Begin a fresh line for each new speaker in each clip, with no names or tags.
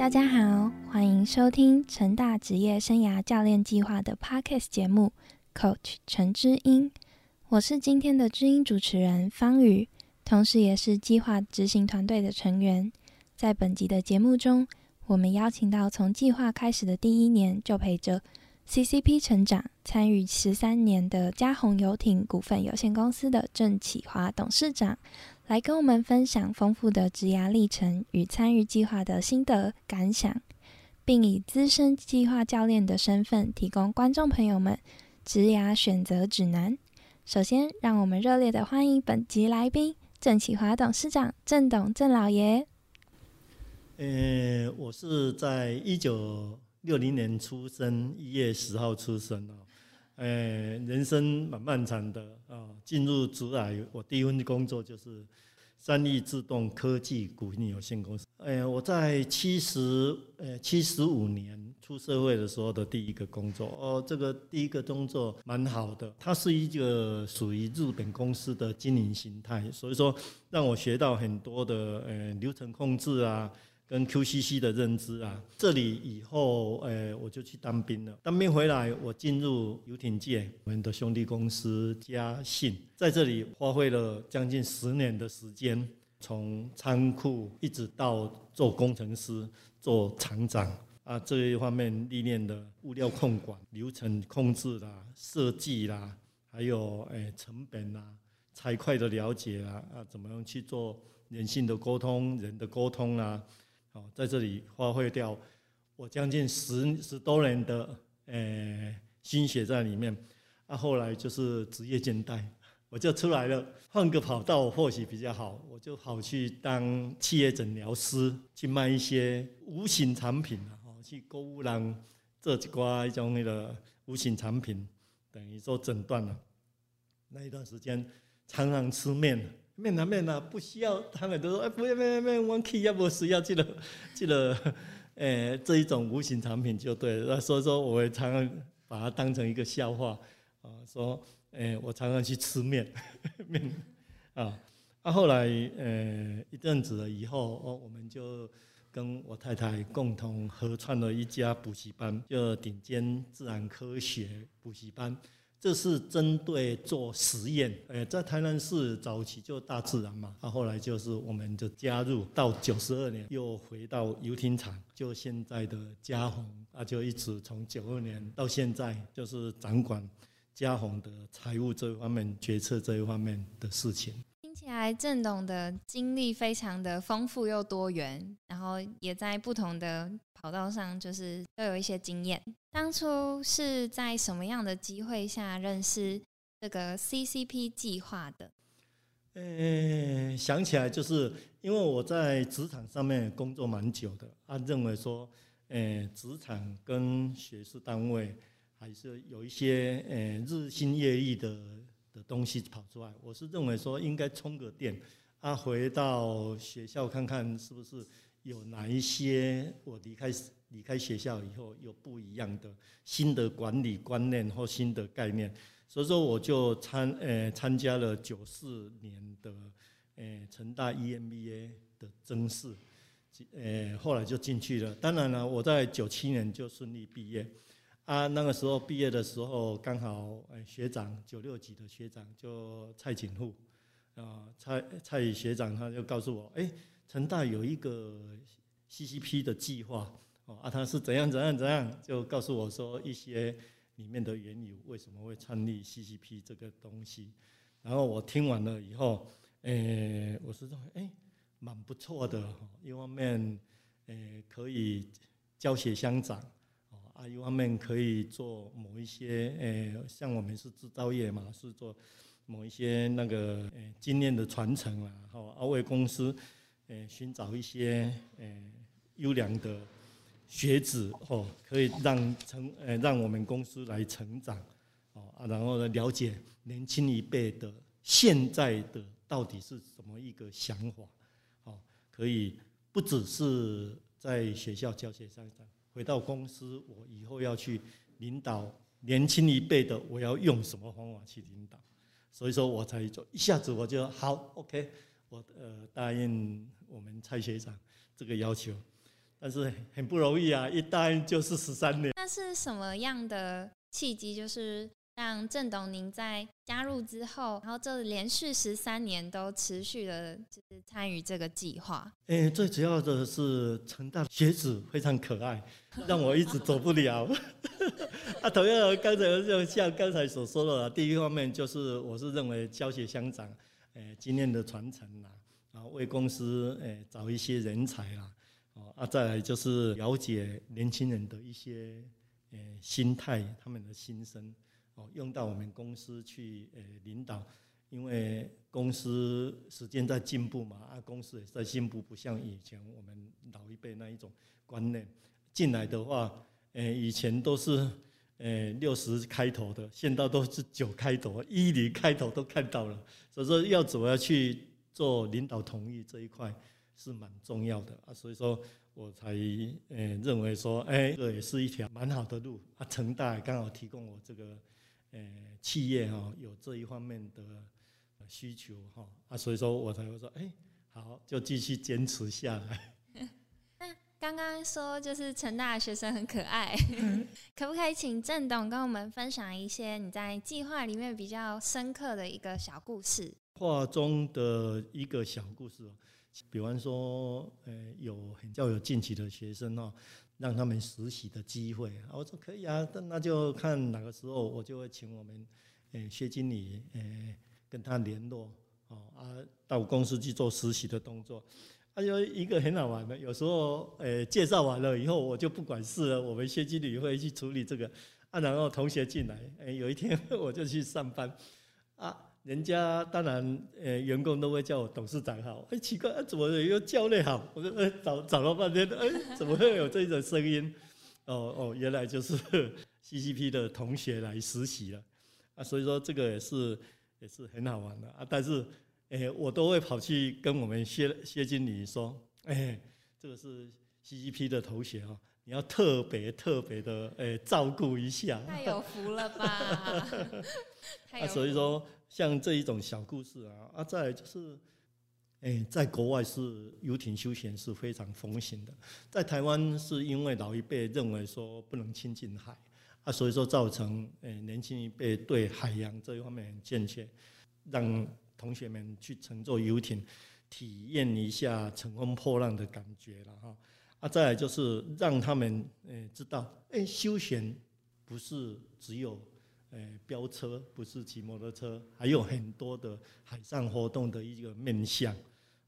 大家好，欢迎收听成大职业生涯教练计划的 Podcast 节目，Coach 陈之音，我是今天的知音主持人方宇，同时也是计划执行团队的成员。在本集的节目中，我们邀请到从计划开始的第一年就陪着 CCP 成长、参与十三年的嘉宏游艇股份有限公司的郑启华董事长。来跟我们分享丰富的职涯历程与参与计划的心得感想，并以资深计划教练的身份提供观众朋友们职涯选择指南。首先，让我们热烈的欢迎本集来宾郑启华董事长郑董郑老爷。
呃，我是在一九六零年出生，一月十号出生哦。呃，人生蛮漫长的啊。进入职涯，我第一份工作就是三立自动科技股份有限公司。呃，我在七十呃七十五年出社会的时候的第一个工作哦，这个第一个工作蛮好的，它是一个属于日本公司的经营形态，所以说让我学到很多的呃流程控制啊。跟 QCC 的认知啊，这里以后，呃，我就去当兵了。当兵回来，我进入游艇界，我们的兄弟公司嘉信，在这里花费了将近十年的时间，从仓库一直到做工程师、做厂长啊，这一方面历练的物料控管、流程控制啦、设计啦，还有诶成本啦、财会的了解啦，啊，怎么样去做人性的沟通、人的沟通啦。好，在这里花费掉我将近十十多年的呃心血在里面，啊，后来就是职业倦怠，我就出来了，换个跑道或许比较好，我就好去当企业诊疗师，去卖一些无形产品啊，去购物人做一挂一种那个无形产品，等于说诊断了。那一段时间常常吃面。面啊面啊，不需要，他们都说哎，不要面面面，我去要不需要这个这个，诶，这一种无形产品就对了。所以说，我会常常把它当成一个笑话啊，说，诶，我常常去吃面 面啊。那后来，呃，一阵子了以后，哦，我们就跟我太太共同合创了一家补习班，就顶尖自然科学补习班。这是针对做实验，呃，在台南市早期就大自然嘛，啊，后来就是我们就加入到九十二年又回到游艇厂，就现在的嘉宏，啊，就一直从九二年到现在就是掌管嘉宏的财务这一方面、决策这一方面的事情。
听起来郑董的经历非常的丰富又多元，然后也在不同的跑道上，就是都有一些经验。当初是在什么样的机会下认识这个 CCP 计划的？
呃，想起来就是因为我在职场上面工作蛮久的，他认为说，呃，职场跟学术单位还是有一些呃日新月异的。的东西跑出来，我是认为说应该充个电，啊，回到学校看看是不是有哪一些我离开离开学校以后有不一样的新的管理观念或新的概念，所以说我就参呃参加了九四年的呃成大 EMBA 的甄试，呃后来就进去了。当然了，我在九七年就顺利毕业。啊，那个时候毕业的时候，刚好哎学长九六级的学长就蔡锦富，啊，蔡蔡学长他就告诉我，哎，成大有一个 CCP 的计划，哦，啊，他是怎样怎样怎样，就告诉我说一些里面的缘由，为什么会创立 CCP 这个东西。然后我听完了以后，诶，我是认为，哎，蛮不错的，一方面，诶，可以教学相长。啊，一方面可以做某一些，诶，像我们是制造业嘛，是做某一些那个诶经验的传承啊，好，啊为公司诶寻找一些诶优良的学子哦，可以让成诶让我们公司来成长，哦啊，然后呢了解年轻一辈的现在的到底是什么一个想法，哦，可以不只是在学校教学上上。回到公司，我以后要去领导年轻一辈的，我要用什么方法去领导？所以说我才做，一下子我就好，OK，我呃答应我们蔡学长这个要求。但是很不容易啊，一答应就是十三年。
那是什么样的契机？就是让郑董您在加入之后，然后这连续十三年都持续的，就是参与这个计划。
哎，最主要的是成大学子非常可爱，让我一直走不了。啊，同样刚才就像刚才所说的，第一方面就是我是认为教学相长，诶，经验的传承啦，然后为公司诶找一些人才啦。哦，啊，再来就是了解年轻人的一些呃心态，他们的心声，用到我们公司去呃领导，因为公司时间在进步嘛，啊，公司也在进步，不像以前我们老一辈那一种观念，进来的话，呃，以前都是呃六十开头的，现在都是九开头，一零开头都看到了，所以说要怎么去做领导同意这一块。是蛮重要的啊，所以说我才呃认为说，哎，这也是一条蛮好的路啊。成大刚好提供我这个呃企业哈，有这一方面的需求哈啊，所以说我才会说，哎，好，就继续坚持下来。
那刚刚说就是成大的学生很可爱，可不可以请郑董跟我们分享一些你在计划里面比较深刻的一个小故事？
画中的一个小故事。比方说，呃，有很较有进取的学生哦，让他们实习的机会，我说可以啊，那那就看哪个时候，我就会请我们，呃，薛经理，呃，跟他联络，哦啊，到公司去做实习的动作。他就一个很好玩的，有时候，呃，介绍完了以后，我就不管事了，我们薛经理会去处理这个，啊，然后同学进来，哎，有一天 我就去上班，啊。人家当然，呃，员工都会叫我董事长好。哎，奇怪，怎么又叫你好？我说，哎，找找了半天，哎，怎么会有这种声音？哦哦，原来就是 CCP 的同学来实习了。啊，所以说这个也是也是很好玩的啊。但是，哎，我都会跑去跟我们谢谢经理说，哎，这个是 CCP 的同学哦，你要特别特别的，哎，照顾一下。
太有福了吧？
啊，所以说。像这一种小故事啊，啊，再就是，哎，在国外是游艇休闲是非常风行的，在台湾是因为老一辈认为说不能亲近海，啊，所以说造成哎年轻一辈对海洋这一方面很欠缺，让同学们去乘坐游艇，体验一下乘风破浪的感觉了哈，啊，再来就是让他们诶知道，哎，休闲不是只有。呃，飙车不是骑摩托车，还有很多的海上活动的一个面向，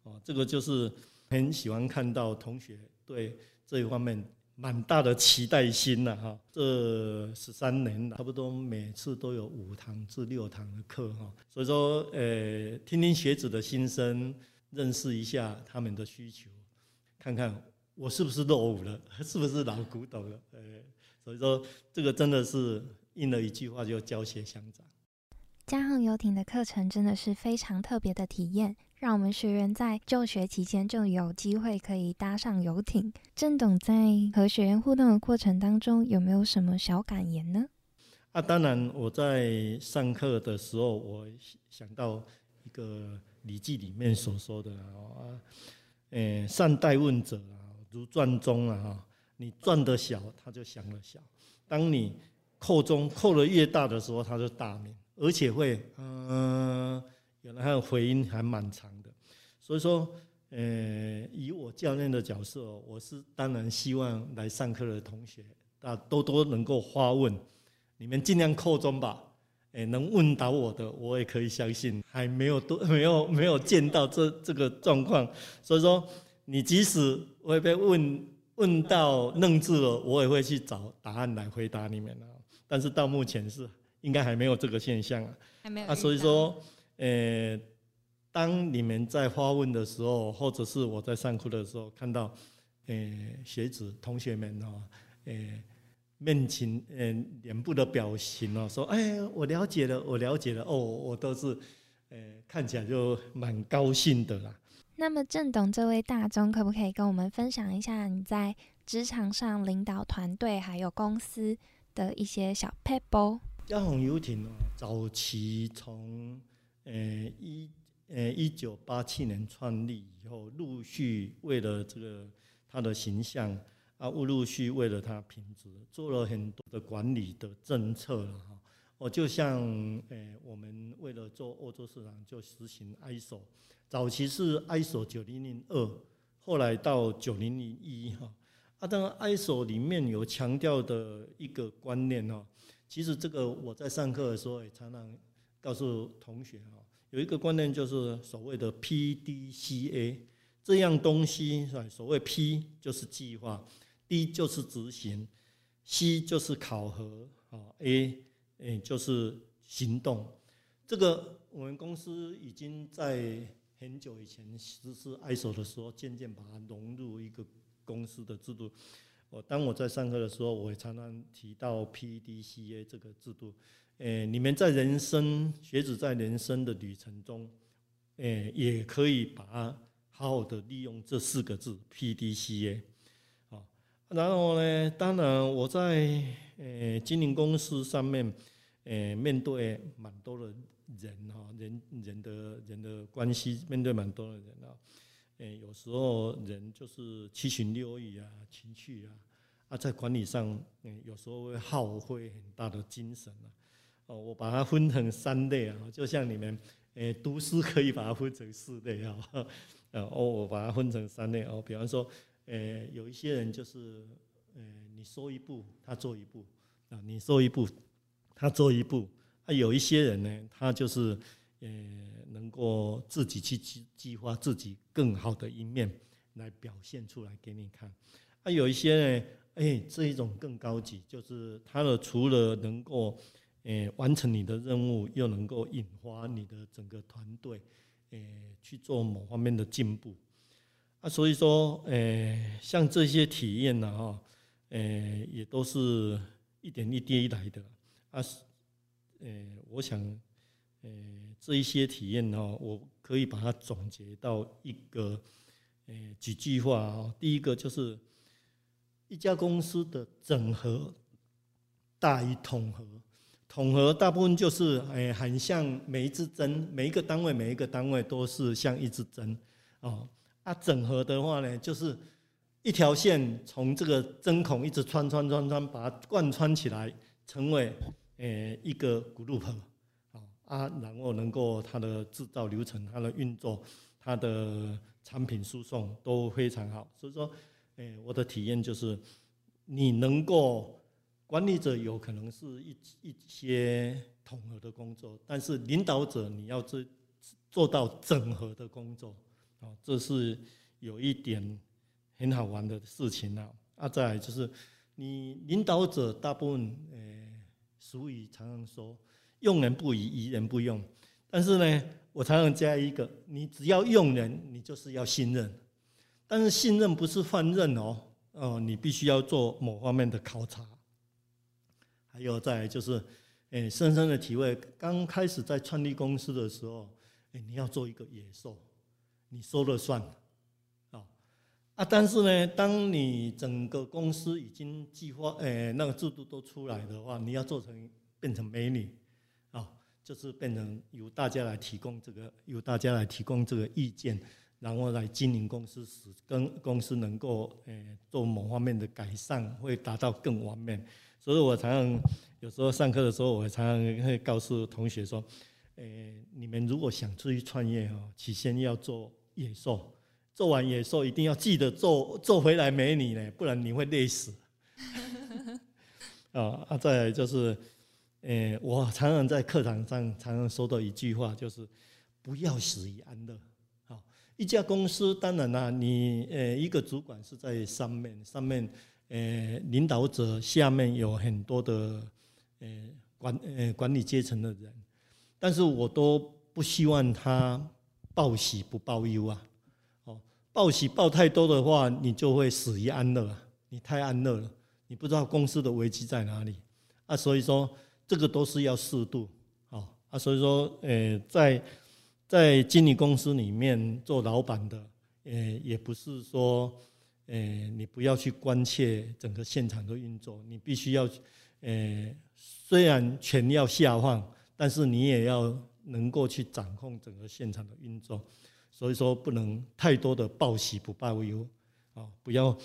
哦，这个就是很喜欢看到同学对这一方面蛮大的期待心了哈。这十三年差不多每次都有五堂至六堂的课哈，所以说，呃，听听学子的心声，认识一下他们的需求，看看我是不是落伍了，是不是老古董了，呃，所以说这个真的是。应了一句话，就教学相长。
加航游艇的课程真的是非常特别的体验，让我们学员在就学期间就有机会可以搭上游艇。郑董在和学员互动的过程当中，有没有什么小感言呢？
啊，当然，我在上课的时候，我想到一个《礼记》里面所说的啊，诶，善待问者啊，如钻钟啊，哈，你钻得小，他就想得小。当你扣中扣的越大的时候，它就大名，而且会，嗯，原来还有回音还蛮长的。所以说，呃，以我教练的角色，我是当然希望来上课的同学啊，多多能够发问，你们尽量扣中吧。诶，能问到我的，我也可以相信，还没有多 没有没有见到这这个状况。所以说，你即使会被问问到愣住了，我也会去找答案来回答你们了。但是到目前是应该还没有这个现象啊，
还没有啊，
所以说，呃，当你们在发问的时候，或者是我在上课的时候，看到，呃，学子同学们哦，呃，面情，呃，脸部的表情哦，说，哎，我了解了，我了解了，哦，我都是，呃，看起来就蛮高兴的啦。
那么郑董这位大中，可不可以跟我们分享一下你在职场上领导团队还有公司？的一些小 pebble。
嘉鸿游艇哦，早期从呃一呃一九八七年创立以后，陆续为了这个它的形象啊，陆陆续为了它品质做了很多的管理的政策了哈。我就像呃，我们为了做欧洲市场，就实行 ISO，早期是 ISO 九零零二，后来到九零零一哈。啊，当然 ISO 里面有强调的一个观念哦，其实这个我在上课的时候也常常告诉同学哈，有一个观念就是所谓的 PDCA 这样东西是吧？所谓 P 就是计划，D 就是执行，C 就是考核啊，A。哎，就是行动，这个我们公司已经在很久以前实施 ISO 的时候，渐渐把它融入一个公司的制度。我当我在上课的时候，我也常常提到 PDCA 这个制度。诶，你们在人生学子在人生的旅程中，诶，也可以把它好好的利用这四个字 PDCA。啊，然后呢，当然我在呃经营公司上面。诶，面对蛮多的人哈，人人的人的关系，面对蛮多的人啊，诶，有时候人就是七情六欲啊，情绪啊，啊，在管理上，嗯，有时候会耗费很大的精神啊。哦，我把它分成三类啊，就像你们，诶，读书可以把它分成四类啊，呃，哦，我把它分成三类哦，比方说，诶，有一些人就是，诶，你说一步，他做一步，啊，你说一步。他做一步，啊，有一些人呢，他就是，呃，能够自己去计计划自己更好的一面来表现出来给你看，啊，有一些呢，哎，这一种更高级，就是他的除了能够，呃，完成你的任务，又能够引发你的整个团队，呃，去做某方面的进步，啊，所以说，呃，像这些体验呢，哈，呃，也都是一点一滴来的。啊，是，呃，我想，呃，这一些体验哈，我可以把它总结到一个，呃，几句话啊。第一个就是，一家公司的整合大于统合，统合大部分就是，哎，很像每一支针，每一个单位每一个单位都是像一支针，哦，啊，整合的话呢，就是一条线从这个针孔一直穿穿穿穿，把它贯穿起来，成为。诶，一个 group 啊，然后能够它的制造流程、它的运作、它的产品输送都非常好。所以说，诶，我的体验就是，你能够管理者有可能是一一些统合的工作，但是领导者你要做做到整合的工作啊，这是有一点很好玩的事情啊。啊，再来就是你领导者大部分诶。俗语常常说“用人不疑，疑人不用”，但是呢，我常常加一个：你只要用人，你就是要信任。但是信任不是放任哦，哦，你必须要做某方面的考察。还有再就是，哎，深深的体会，刚开始在创立公司的时候，哎，你要做一个野兽，你说了算。啊，但是呢，当你整个公司已经计划，诶，那个制度都出来的话，你要做成变成美女，就是变成由大家来提供这个，由大家来提供这个意见，然后来经营公司，使跟公司能够诶做某方面的改善，会达到更完美。所以我常常有时候上课的时候，我常常会告诉同学说，诶，你们如果想出去创业哦，起先要做野兽。做完野兽一定要记得做做回来美女呢，不然你会累死。啊 啊！再就是，诶，我常常在课堂上常常说到一句话，就是不要死于安乐。好，一家公司当然啦，你呃一个主管是在上面，上面呃领导者下面有很多的呃管呃管理阶层的人，但是我都不希望他报喜不报忧啊。报喜报太多的话，你就会死于安乐啊。你太安乐了，你不知道公司的危机在哪里啊。所以说，这个都是要适度啊啊。所以说，呃，在在经理公司里面做老板的，呃，也不是说，呃，你不要去关切整个现场的运作，你必须要，呃，虽然权要下放，但是你也要能够去掌控整个现场的运作。所以说不能太多的报喜不报忧，啊，不要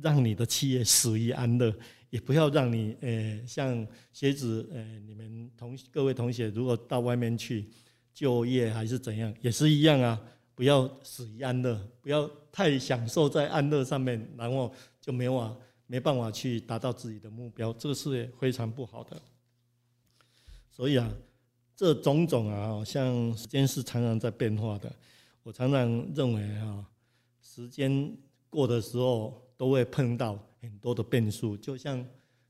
让你的企业死于安乐，也不要让你呃像学子呃你们同各位同学如果到外面去就业还是怎样，也是一样啊，不要死于安乐，不要太享受在安乐上面，然后就没法没办法去达到自己的目标，这个是非常不好的。所以啊，这种种啊，像时间是常常在变化的。我常常认为啊，时间过的时候都会碰到很多的变数，就像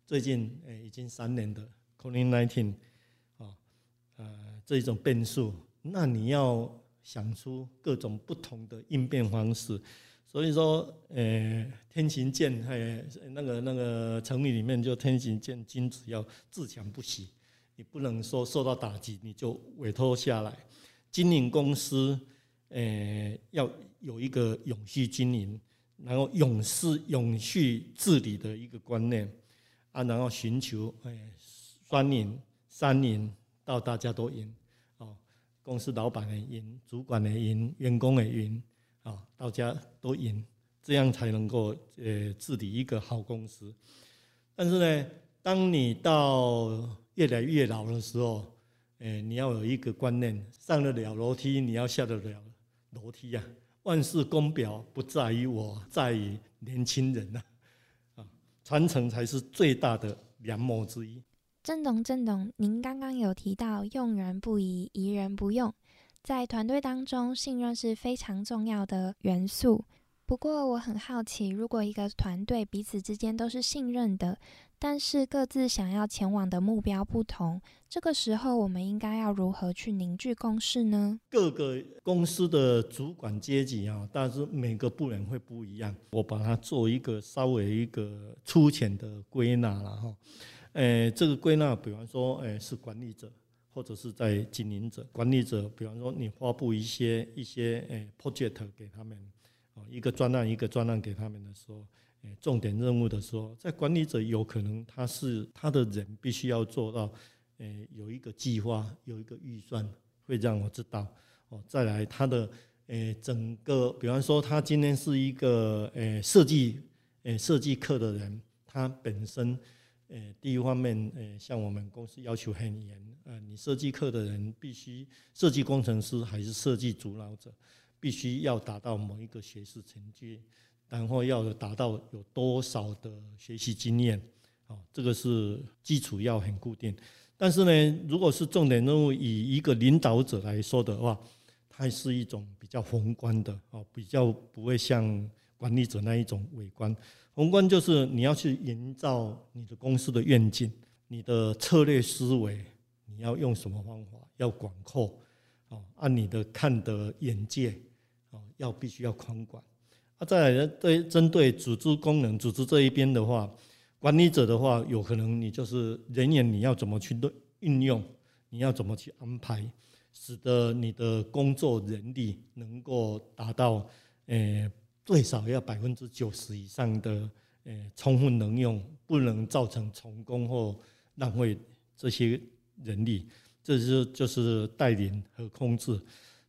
最近诶已经三年的 COVID-19 啊，呃这一种变数，那你要想出各种不同的应变方式。所以说，呃，天行健，诶，那个那个成语里面就天行健，君子要自强不息。你不能说受到打击你就委托下来，经营公司，呃，要有一个永续经营，然后永世永续治理的一个观念啊，然后寻求哎双赢、三赢到大家都赢哦，公司老板也赢，主管也赢，员工也赢啊，大家都赢，这样才能够呃治理一个好公司。但是呢，当你到越来越老的时候，诶，你要有一个观念：上得了楼梯，你要下得了楼梯呀。万事功表不在于我，在于年轻人呐。啊，传承才是最大的良谋之一。
郑董，郑董，您刚刚有提到用人不疑，疑人不用，在团队当中，信任是非常重要的元素。不过我很好奇，如果一个团队彼此之间都是信任的，但是各自想要前往的目标不同，这个时候我们应该要如何去凝聚共识呢？
各个公司的主管阶级啊，但是每个部门会不一样。我把它做一个稍微一个粗浅的归纳了哈。诶，这个归纳，比方说，诶，是管理者或者是在经营者。管理者，比方说你发布一些一些诶 project 给他们。哦，一个专案一个专案给他们的时候，重点任务的时候，在管理者有可能他是他的人必须要做到，诶，有一个计划，有一个预算，会让我知道。哦，再来他的诶，整个，比方说他今天是一个诶设计诶设计课的人，他本身呃第一方面呃，像我们公司要求很严，呃，你设计课的人必须设计工程师还是设计主导者。必须要达到某一个学士成绩，然后要达到有多少的学习经验，啊，这个是基础要很固定。但是呢，如果是重点任务，以一个领导者来说的话，它是一种比较宏观的，哦，比较不会像管理者那一种微观。宏观就是你要去营造你的公司的愿景，你的策略思维，你要用什么方法，要广阔。哦，按你的看的眼界，哦，要必须要宽广。啊，再来对针对组织功能、组织这一边的话，管理者的话，有可能你就是人员你要怎么去对运用，你要怎么去安排，使得你的工作人力能够达到，呃，最少要百分之九十以上的，呃，充分能用，不能造成重工或浪费这些人力。这是就是带领和控制，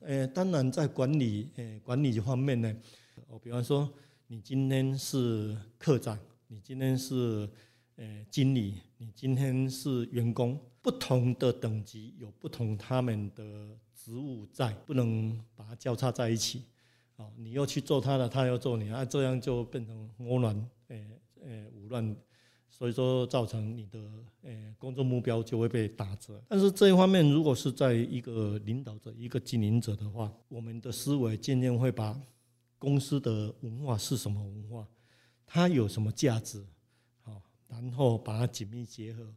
呃，当然在管理，呃，管理方面呢，我比方说，你今天是客长，你今天是呃经理，你今天是员工，不同的等级有不同他们的职务在，不能把它交叉在一起，哦，你又去做他的，他要做你，啊，这样就变成混乱，呃呃，武乱。所以说，造成你的诶工作目标就会被打折。但是这一方面，如果是在一个领导者、一个经营者的话，我们的思维渐渐会把公司的文化是什么文化，它有什么价值，好，然后把它紧密结合。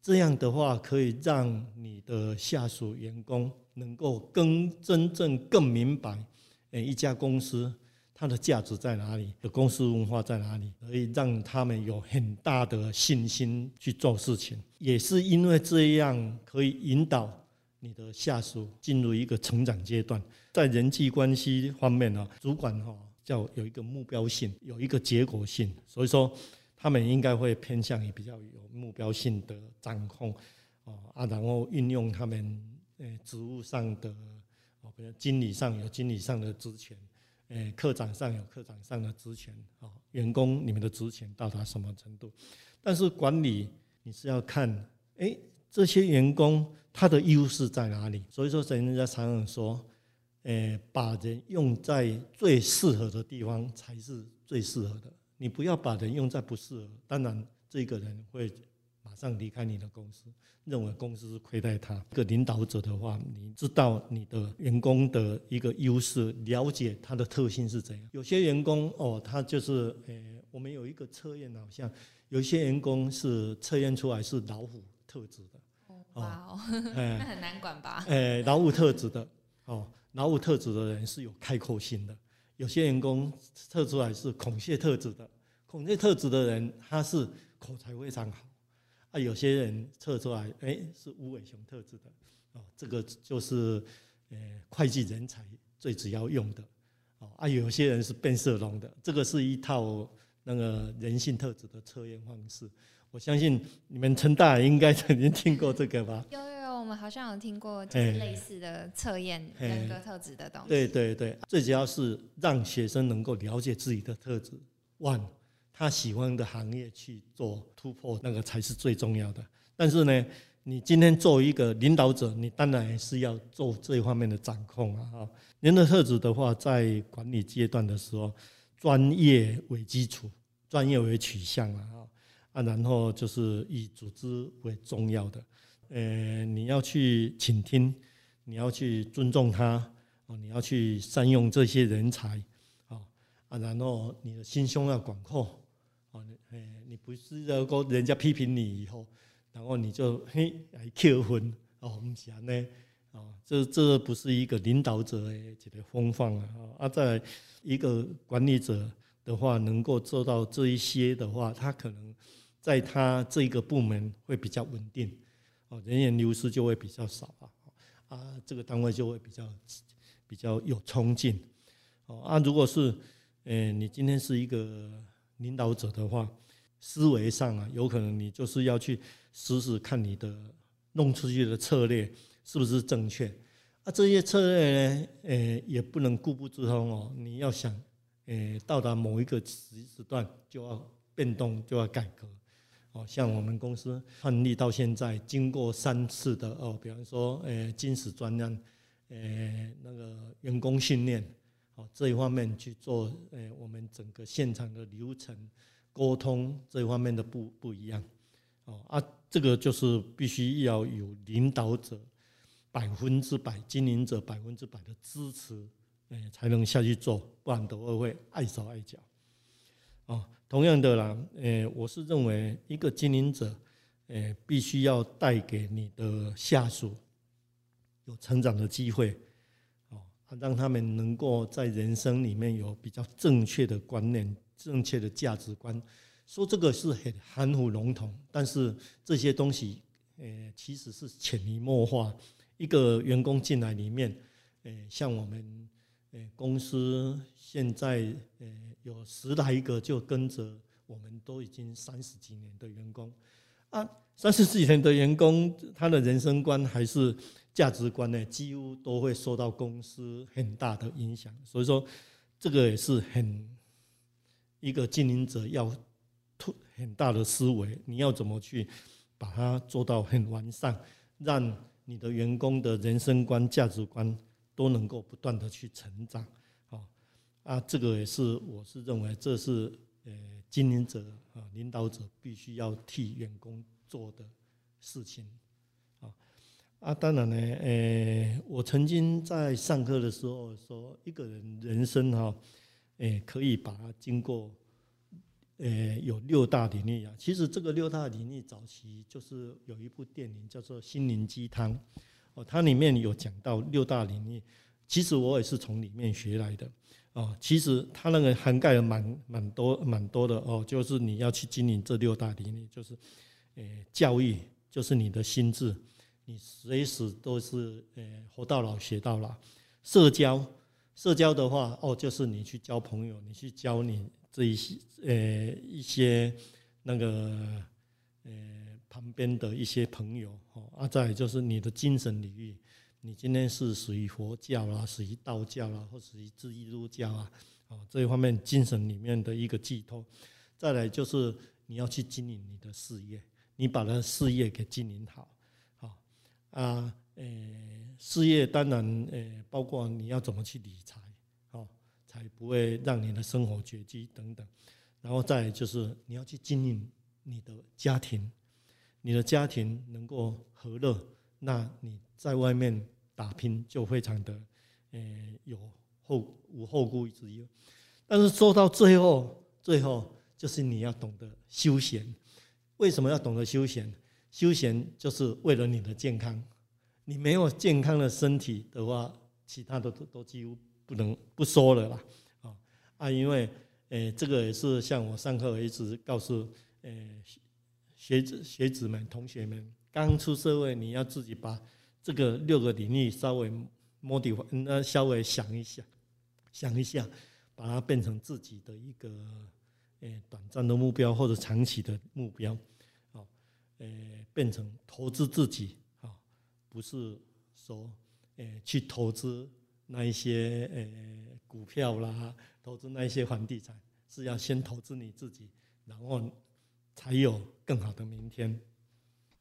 这样的话，可以让你的下属员工能够更真正更明白，诶，一家公司。它的价值在哪里？的公司文化在哪里？可以让他们有很大的信心去做事情。也是因为这样，可以引导你的下属进入一个成长阶段。在人际关系方面呢，主管哈叫有一个目标性，有一个结果性。所以说，他们应该会偏向于比较有目标性的掌控啊啊，然后运用他们呃职务上的哦，比如经理上有经理上的职权。诶，科长上有科长上的职权，哦，员工你们的职权到达什么程度？但是管理你是要看，诶，这些员工他的优势在哪里？所以说，人家常常说，诶，把人用在最适合的地方才是最适合的。你不要把人用在不适合，当然这个人会马上离开你的公司。认为公司是亏待他。一个领导者的话，你知道你的员工的一个优势，了解他的特性是怎样。有些员工哦，他就是，呃，我们有一个测验，好像有些员工是测验出来是老虎特质的。
哇哦，那很难管吧？
哎，劳务特质的，哦，劳务特质的人是有开阔性的。有些员工测出来是孔雀特质的，孔雀特质的人他是口才非常好。啊，有些人测出来，哎，是无尾熊特质的，哦，这个就是，呃，会计人才最主要用的，哦，啊，有些人是变色龙的，这个是一套那个人性特质的测验方式。我相信你们成大应该曾经听过这个吧？
有有有，我们好像有听过，就是类似的测验人格特质的东西。
对对对，最主要是让学生能够了解自己的特质。One。他喜欢的行业去做突破，那个才是最重要的。但是呢，你今天作为一个领导者，你当然是要做这方面的掌控啊。哈，人的特质的话，在管理阶段的时候，专业为基础，专业为取向啊。啊，然后就是以组织为重要的。呃，你要去倾听，你要去尊重他，哦，你要去善用这些人才，啊啊，然后你的心胸要广阔。哦，呃，你不是要说人家批评你以后，然后你就嘿来扣分哦，不是安呢，哦，这这不是一个领导者的一个风范啊！啊，在一个管理者的话，能够做到这一些的话，他可能在他这一个部门会比较稳定，哦，人员流失就会比较少啊，啊，这个单位就会比较比较有冲劲，哦啊，如果是，呃，你今天是一个。领导者的话，思维上啊，有可能你就是要去试试看你的弄出去的策略是不是正确啊？这些策略呢，呃，也不能固步自封哦。你要想，呃，到达某一个时时段就要变动，就要改革哦。像我们公司创立到现在，经过三次的哦，比方说，诶，金石专案，诶，那个员工训练。哦，这一方面去做，呃，我们整个现场的流程沟通这一方面的不不一样，哦啊，这个就是必须要有领导者百分之百、经营者百分之百的支持，哎，才能下去做，不然的话会碍手碍脚。哦，同样的啦，呃，我是认为一个经营者，呃，必须要带给你的下属有成长的机会。哦让他们能够在人生里面有比较正确的观念、正确的价值观。说这个是很含糊笼统，但是这些东西，呃，其实是潜移默化。一个员工进来里面，呃，像我们，呃，公司现在，呃，有十来个就跟着我们，都已经三十几年的员工，啊，三十几年的员工，他的人生观还是。价值观呢，几乎都会受到公司很大的影响，所以说这个也是很一个经营者要突很大的思维，你要怎么去把它做到很完善，让你的员工的人生观、价值观都能够不断的去成长，好啊，这个也是我是认为这是呃经营者啊领导者必须要替员工做的事情。啊，当然呢，诶，我曾经在上课的时候说，一个人人生哈，诶，可以把它经过，诶，有六大领域啊。其实这个六大领域早期就是有一部电影叫做《心灵鸡汤》，哦，它里面有讲到六大领域。其实我也是从里面学来的，哦，其实它那个涵盖了蛮蛮多蛮多的哦，就是你要去经营这六大领域，就是，呃，教育就是你的心智。你随时都是呃活到老学到老，社交社交的话哦，就是你去交朋友，你去交你这一些呃一些那个呃旁边的一些朋友哦，啊再就是你的精神领域，你今天是属于佛教啦，属于道教啦，或属于基督教啊，哦，这一方面精神里面的一个寄托。再来就是你要去经营你的事业，你把那事业给经营好，好啊，呃，事业当然呃，包括你要怎么去理财，哦，才不会让你的生活拮据等等。然后再就是你要去经营你的家庭，你的家庭能够和乐，那你在外面打拼就非常的，呃，有后无后顾之忧。但是说到最后，最后就是你要懂得休闲。为什么要懂得休闲？休闲就是为了你的健康。你没有健康的身体的话，其他的都都几乎不能不说了啦。啊啊，因为。诶，这个也是像我上课一直告诉诶学子学子们、同学们，刚出社会，你要自己把这个六个领域稍微摸底，那稍微想一下，想一下，把它变成自己的一个诶短暂的目标或者长期的目标，好，诶变成投资自己啊，不是说诶去投资那一些诶股票啦。投资那一些房地产是要先投资你自己，然后才有更好的明天。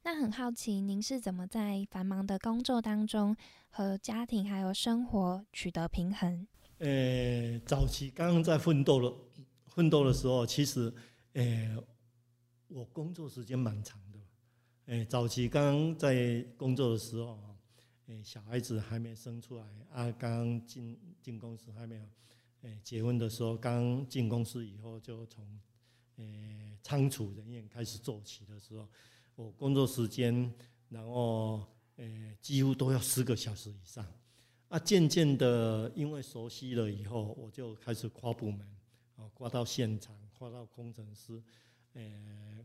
那很好奇，您是怎么在繁忙的工作当中和家庭还有生活取得平衡？
呃，早期刚刚在奋斗了，奋斗的时候，其实，呃，我工作时间蛮长的。呃，早期刚刚在工作的时候，呃，小孩子还没生出来啊，刚刚进进公司还没有。呃，结婚的时候刚进公司以后，就从呃仓储人员开始做起的时候，我工作时间，然后呃几乎都要十个小时以上。啊，渐渐的因为熟悉了以后，我就开始跨部门，啊，跨到现场，跨到工程师，呃，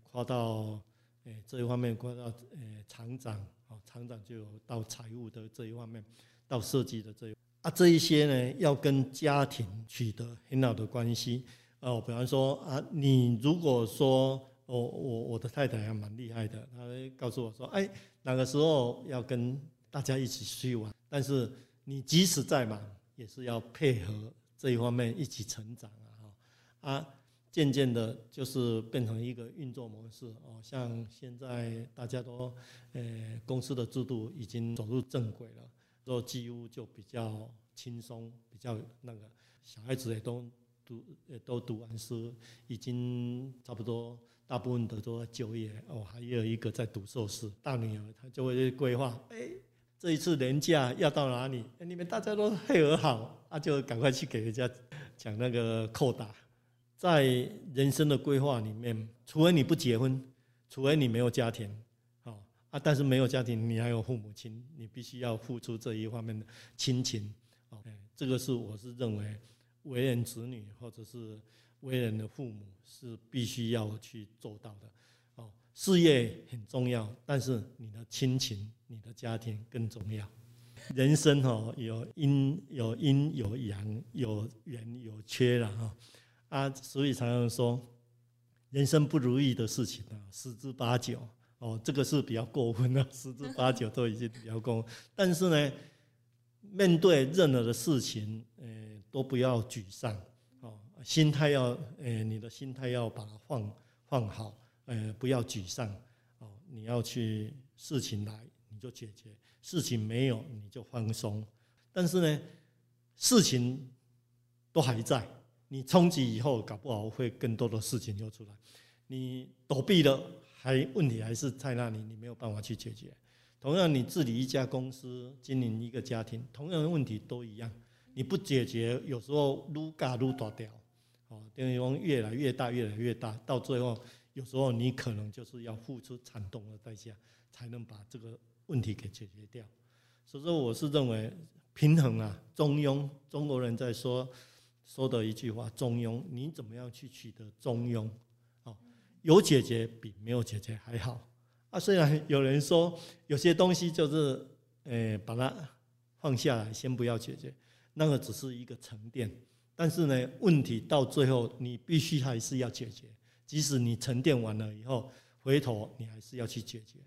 跨到呃这一方面，跨到呃厂长，啊，厂长就到财务的这一方面，到设计的这。啊，这一些呢，要跟家庭取得很好的关系哦。比方说啊，你如果说，我我我的太太还蛮厉害的，她告诉我说，哎，哪个时候要跟大家一起去玩，但是你即使再忙，也是要配合这一方面一起成长啊。哈啊，渐渐的，就是变成一个运作模式哦。像现在大家都，呃，公司的制度已经走入正轨了。做几乎就比较轻松，比较那个小孩子也都读，也都读完书，已经差不多大部分的都在就业哦，还有一个在读硕士。大女儿她就会规划，哎，这一次年假要到哪里？你们大家都配合好，啊，就赶快去给人家讲那个扣打。在人生的规划里面，除非你不结婚，除非你没有家庭。啊，但是没有家庭，你还有父母亲，你必须要付出这一方面的亲情。哦，这个是我是认为，为人子女或者是为人的父母是必须要去做到的。哦，事业很重要，但是你的亲情、你的家庭更重要。人生哦有阴有阴有阳，有圆有缺了哈。啊，所以常常说，人生不如意的事情啊，十之八九。哦，这个是比较过分的，十之八九都已经比较过。但是呢，面对任何的事情，呃，都不要沮丧，哦，心态要，呃，你的心态要把它放放好，呃，不要沮丧，哦，你要去事情来你就解决，事情没有你就放松。但是呢，事情都还在，你冲击以后，搞不好会更多的事情又出来，你躲避了。还问题还是在那里，你没有办法去解决。同样，你治理一家公司、经营一个家庭，同样的问题都一样。你不解决，有时候撸嘎撸大掉，哦，等于说越来越大、越来越大，到最后，有时候你可能就是要付出惨痛的代价，才能把这个问题给解决掉。所以说，我是认为平衡啊，中庸。中国人在说说的一句话：中庸。你怎么样去取得中庸？哦有解决比没有解决还好啊！虽然有人说有些东西就是，呃，把它放下来，先不要解决，那个只是一个沉淀。但是呢，问题到最后你必须还是要解决，即使你沉淀完了以后，回头你还是要去解决。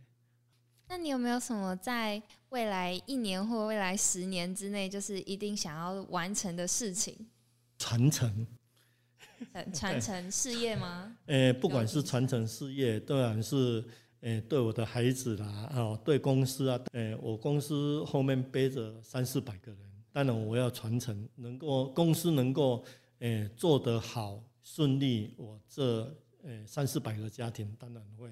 那你有没有什么在未来一年或未来十年之内，就是一定想要完成的事情？
传承，
传 承事业吗？
呃，不管是传承事业，当然是，呃，对我的孩子啦，哦，对公司啊，呃，我公司后面背着三四百个人，当然我要传承，能够公司能够，呃，做得好顺利，我这，呃，三四百个家庭当然会，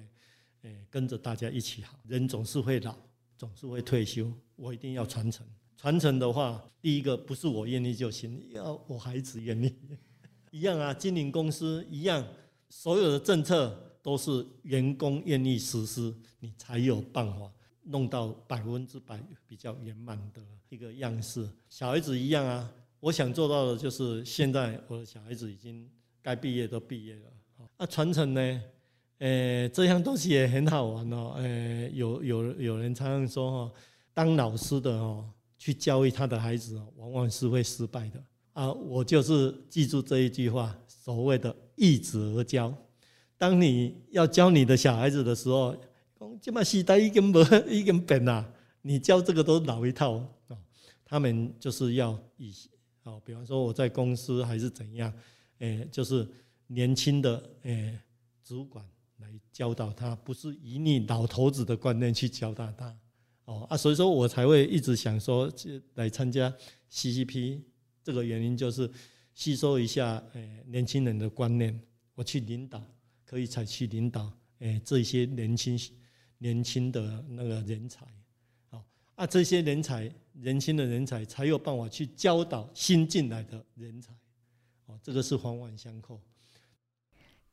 呃，跟着大家一起好。人总是会老，总是会退休，我一定要传承。传承的话，第一个不是我愿意就行，要我孩子愿意。一样啊，经营公司一样，所有的政策都是员工愿意实施，你才有办法弄到百分之百比较圆满的一个样式。小孩子一样啊，我想做到的就是现在我的小孩子已经该毕业都毕业了。啊，传承呢，呃，这样东西也很好玩哦。呃，有有有人常常说哈，当老师的哦。去教育他的孩子哦，往往是会失败的啊！我就是记住这一句话，所谓的“易子而教”。当你要教你的小孩子的时候，讲这么时代已经不已经变了，你教这个都老一套哦。他们就是要以啊，比方说我在公司还是怎样，诶，就是年轻的诶主管来教导他，不是以你老头子的观念去教导他。哦啊，所以说我才会一直想说，来参加 CCP，这个原因就是吸收一下诶年轻人的观念，我去领导，可以采取领导诶这些年轻年轻的那个人才，好啊，这些人才年轻的人才才有办法去教导新进来的人才，哦，这个是环环相扣。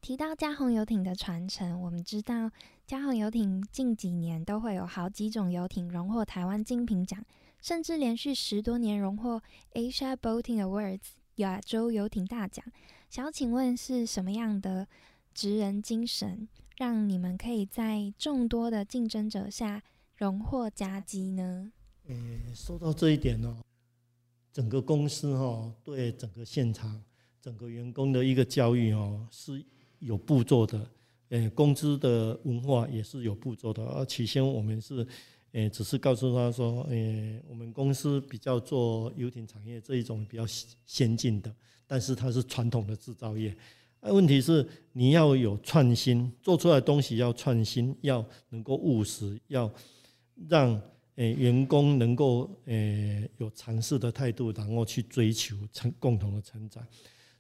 提到嘉宏游艇的传承，我们知道嘉宏游艇近几年都会有好几种游艇荣获台湾精品奖，甚至连续十多年荣获 Asia Boating Awards 亚洲游艇大奖。想要请问是什么样的职人精神，让你们可以在众多的竞争者下荣获佳绩呢？
嗯，说到这一点呢，整个公司哈对整个现场、整个员工的一个教育哦是。有步骤的，诶，工资的文化也是有步骤的。而起先我们是，诶，只是告诉他说，诶，我们公司比较做游艇产业这一种比较先进的，但是它是传统的制造业。那，问题是你要有创新，做出来东西要创新，要能够务实，要让诶员工能够诶有尝试的态度，然后去追求成共同的成长。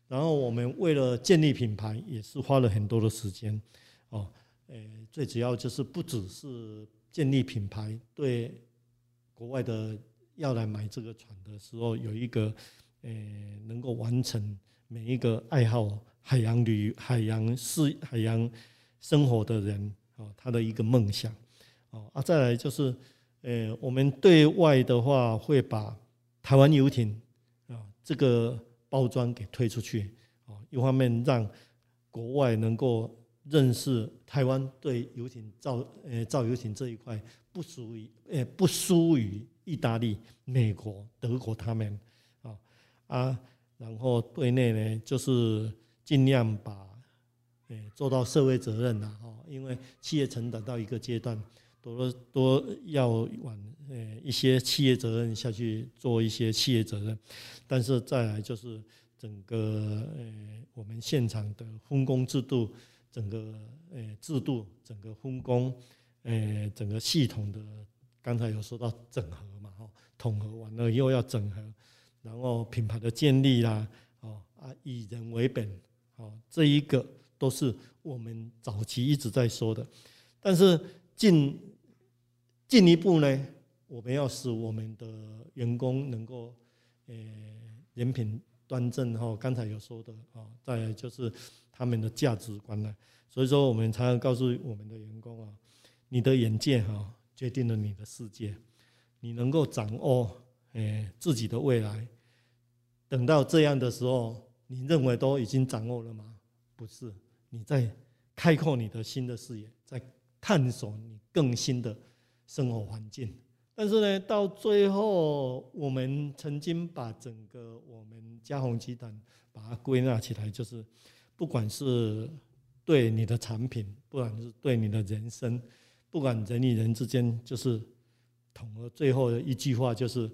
然后我们为了建立品牌，也是花了很多的时间，哦，诶，最主要就是不只是建立品牌，对国外的要来买这个船的时候，有一个诶能够完成每一个爱好海洋旅、海洋是海洋生活的人哦，他的一个梦想，哦啊，再来就是，呃，我们对外的话会把台湾游艇啊这个。包装给推出去，哦，一方面让国外能够认识台湾对游艇造呃造游艇这一块不属于呃不输于意大利、美国、德国他们，啊啊，然后对内呢就是尽量把呃做到社会责任呐，哦，因为企业成长到一个阶段，多多要往呃一些企业责任下去做一些企业责任。但是再来就是整个呃我们现场的分工制度，整个呃制度，整个分工，呃整个系统的，刚才有说到整合嘛，哈，统合完了又要整合，然后品牌的建立啦，哦啊以人为本，哦这一个都是我们早期一直在说的，但是进进一步呢，我们要使我们的员工能够。呃，人品端正哈，刚才有说的啊，再就是他们的价值观呢。所以说，我们常常告诉我们的员工啊，你的眼界哈，决定了你的世界。你能够掌握诶自己的未来，等到这样的时候，你认为都已经掌握了吗？不是，你在开阔你的新的视野，在探索你更新的生活环境。但是呢，到最后，我们曾经把整个我们嘉宏集团把它归纳起来，就是不管是对你的产品，不管是对你的人生，不不管人与人之间，就是统合最后的一句话，就是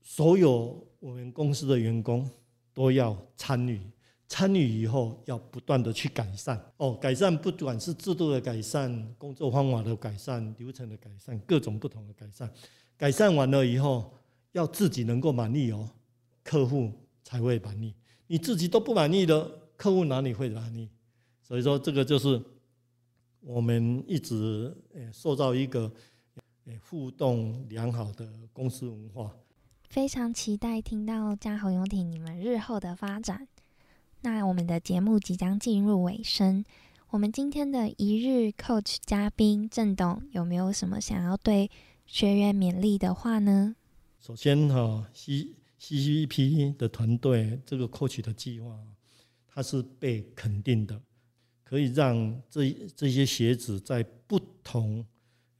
所有我们公司的员工都要参与，参与以后要不断的去改善。哦，改善不管是制度的改善、工作方法的改善、流程的改善，各种不同的改善。改善完了以后，要自己能够满意哦，客户才会满意。你自己都不满意的，客户哪里会满意？所以说，这个就是我们一直呃塑造一个呃互动良好的公司文化。
非常期待听到嘉豪游艇你们日后的发展。那我们的节目即将进入尾声，我们今天的一日 coach 嘉宾郑董有没有什么想要对学员勉励的话呢？
首先哈，C C C P 的团队这个 coach 的计划，它是被肯定的。可以让这这些学子在不同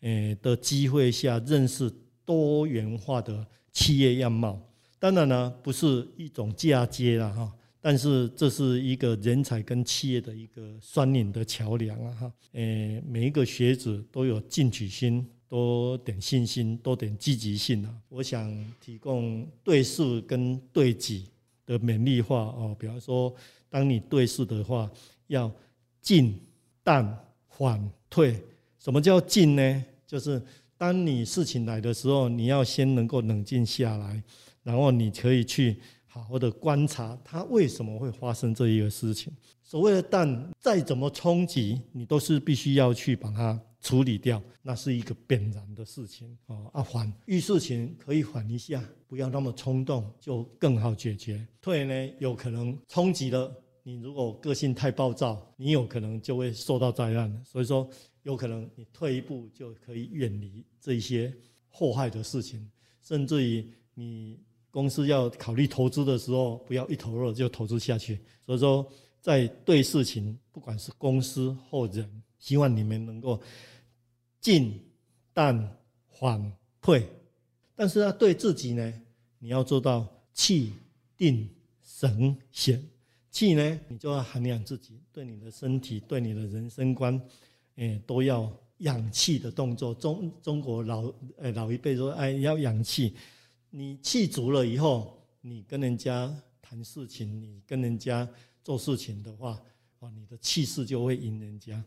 诶的机会下认识多元化的企业样貌。当然呢，不是一种嫁接了哈，但是这是一个人才跟企业的一个双赢的桥梁啊哈。诶，每一个学子都有进取心，多点信心，多点积极性啊。我想提供对事跟对己的勉励话哦，比方说，当你对事的话，要。进、淡、缓、退。什么叫进呢？就是当你事情来的时候，你要先能够冷静下来，然后你可以去好好的观察它为什么会发生这一个事情。所谓的蛋，再怎么冲击，你都是必须要去把它处理掉，那是一个必然的事情哦。啊，缓遇事情可以缓一下，不要那么冲动，就更好解决。退呢，有可能冲击了。你如果个性太暴躁，你有可能就会受到灾难。所以说，有可能你退一步就可以远离这些祸害的事情，甚至于你公司要考虑投资的时候，不要一头热就投资下去。所以说，在对事情，不管是公司或人，希望你们能够静、淡、缓、退。但是要对自己呢，你要做到气、定、神、闲。气呢，你就要衡量自己对你的身体、对你的人生观，哎，都要养气的动作。中中国老呃老一辈说，哎，要养气。你气足了以后，你跟人家谈事情，你跟人家做事情的话，哦，你的气势就会赢人家。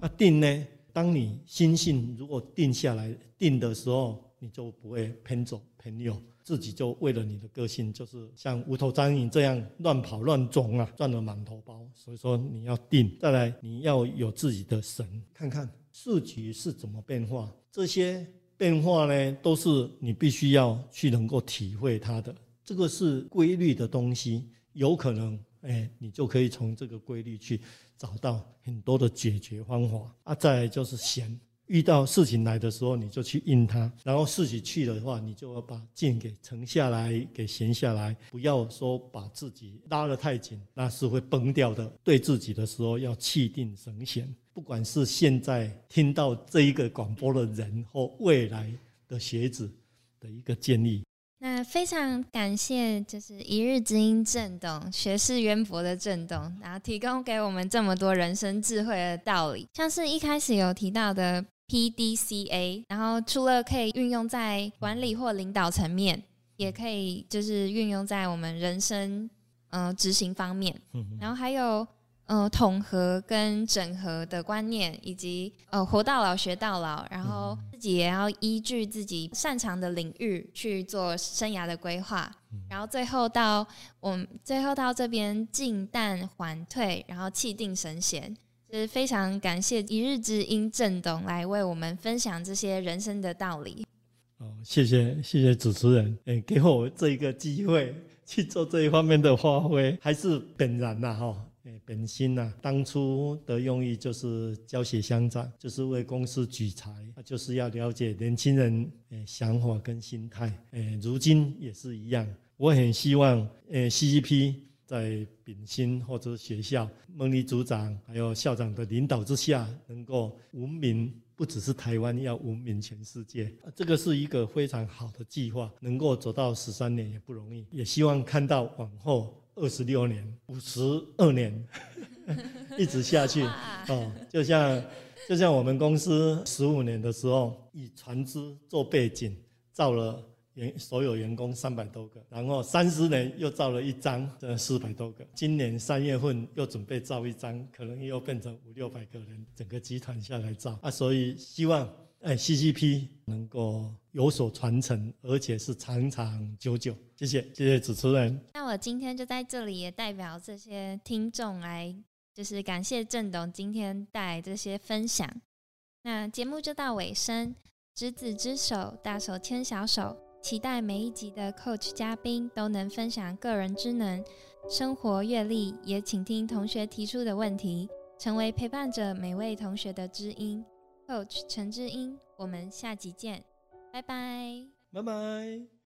啊，定呢，当你心性如果定下来，定的时候，你就不会偏左偏右。自己就为了你的个性，就是像无头苍蝇这样乱跑乱撞啊，赚了满头包。所以说你要定，再来你要有自己的神，看看市局是怎么变化，这些变化呢，都是你必须要去能够体会它的。这个是规律的东西，有可能哎，你就可以从这个规律去找到很多的解决方法啊。再来就是闲。遇到事情来的时候，你就去应它；然后事情去的话，你就要把劲给沉下来，给闲下来，不要说把自己拉得太紧，那是会崩掉的。对自己的时候要气定神闲。不管是现在听到这一个广播的人，或未来的学子的一个建议。
那非常感谢，就是一日之音震动，学识渊博的震动，然后提供给我们这么多人生智慧的道理，像是一开始有提到的。P D C A，然后除了可以运用在管理或领导层面，也可以就是运用在我们人生呃执行方面。然后还有呃统合跟整合的观念，以及呃活到老学到老，然后自己也要依据自己擅长的领域去做生涯的规划。然后最后到我们最后到这边静淡缓退，然后气定神闲。是非常感谢一日之音郑董来为我们分享这些人生的道理。
哦，谢谢谢谢主持人，哎，给我这一个机会去做这一方面的发挥，还是本然呐哈，哎，本心呐。当初的用意就是教学相长，就是为公司举才，就是要了解年轻人哎想法跟心态。哎，如今也是一样，我很希望哎 CCP。在丙新或者学校，孟丽组长还有校长的领导之下，能够闻名不只是台湾，要闻名全世界。这个是一个非常好的计划，能够走到十三年也不容易。也希望看到往后二十六年、五十二年，一直下去。哦，就像就像我们公司十五年的时候，以船只做背景，造了员所有员工三百多个，然后三十年又造了一张，这四百多个。今年三月份又准备造一张，可能又变成五六百个人，整个集团下来造啊。所以希望哎 CCP 能够有所传承，而且是长长久久。谢谢，谢谢主持人。
那我今天就在这里也代表这些听众来。就是感谢郑董今天带来这些分享，那节目就到尾声，执子之手，大手牵小手，期待每一集的 Coach 嘉宾都能分享个人之能、生活阅历，也倾听同学提出的问题，成为陪伴着每位同学的知音。Coach 陈知音，我们下集见，拜拜，
拜拜。